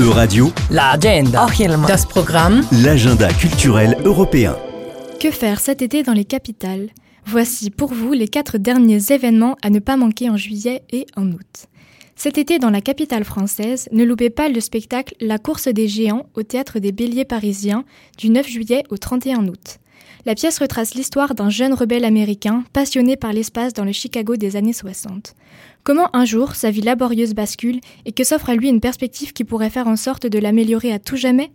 E-Radio, La agenda. Das Programm. l'agenda culturel européen. Que faire cet été dans les capitales? Voici pour vous les quatre derniers événements à ne pas manquer en juillet et en août. Cet été dans la capitale française, ne loupez pas le spectacle La course des géants au théâtre des Béliers parisiens du 9 juillet au 31 août. La pièce retrace l'histoire d'un jeune rebelle américain passionné par l'espace dans le Chicago des années 60. Comment un jour sa vie laborieuse bascule et que s'offre à lui une perspective qui pourrait faire en sorte de l'améliorer à tout jamais?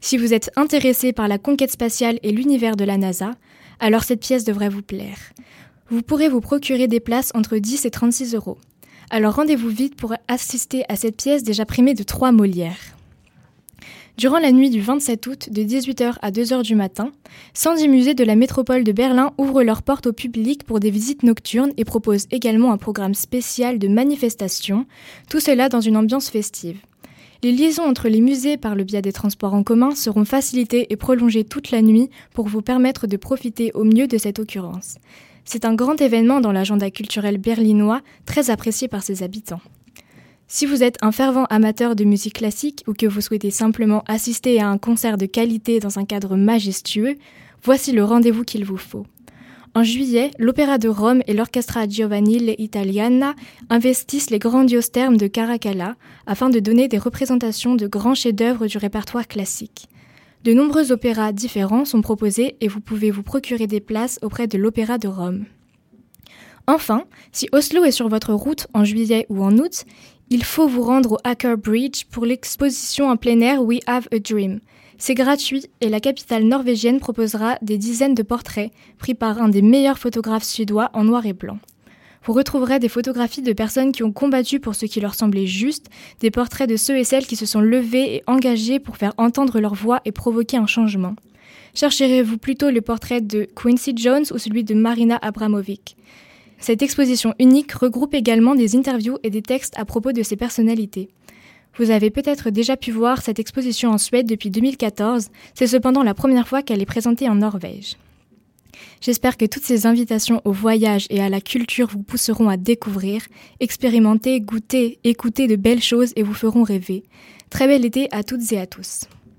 Si vous êtes intéressé par la conquête spatiale et l'univers de la NASA, alors cette pièce devrait vous plaire. Vous pourrez vous procurer des places entre 10 et 36 euros. Alors rendez-vous vite pour assister à cette pièce déjà primée de 3 Molières. Durant la nuit du 27 août, de 18h à 2h du matin, 110 musées de la métropole de Berlin ouvrent leurs portes au public pour des visites nocturnes et proposent également un programme spécial de manifestations, tout cela dans une ambiance festive. Les liaisons entre les musées par le biais des transports en commun seront facilitées et prolongées toute la nuit pour vous permettre de profiter au mieux de cette occurrence. C'est un grand événement dans l'agenda culturel berlinois, très apprécié par ses habitants. Si vous êtes un fervent amateur de musique classique ou que vous souhaitez simplement assister à un concert de qualité dans un cadre majestueux, voici le rendez-vous qu'il vous faut. En juillet, l'Opéra de Rome et l'Orchestra Giovanni Italiana investissent les grandioses termes de Caracalla afin de donner des représentations de grands chefs-d'œuvre du répertoire classique. De nombreux opéras différents sont proposés et vous pouvez vous procurer des places auprès de l'Opéra de Rome. Enfin, si Oslo est sur votre route en juillet ou en août, il faut vous rendre au Hacker Bridge pour l'exposition en plein air We Have a Dream. C'est gratuit et la capitale norvégienne proposera des dizaines de portraits pris par un des meilleurs photographes suédois en noir et blanc. Vous retrouverez des photographies de personnes qui ont combattu pour ce qui leur semblait juste, des portraits de ceux et celles qui se sont levés et engagés pour faire entendre leur voix et provoquer un changement. Chercherez-vous plutôt le portrait de Quincy Jones ou celui de Marina Abramovic? Cette exposition unique regroupe également des interviews et des textes à propos de ces personnalités. Vous avez peut-être déjà pu voir cette exposition en Suède depuis 2014, c'est cependant la première fois qu'elle est présentée en Norvège. J'espère que toutes ces invitations au voyage et à la culture vous pousseront à découvrir, expérimenter, goûter, écouter de belles choses et vous feront rêver. Très bel été à toutes et à tous.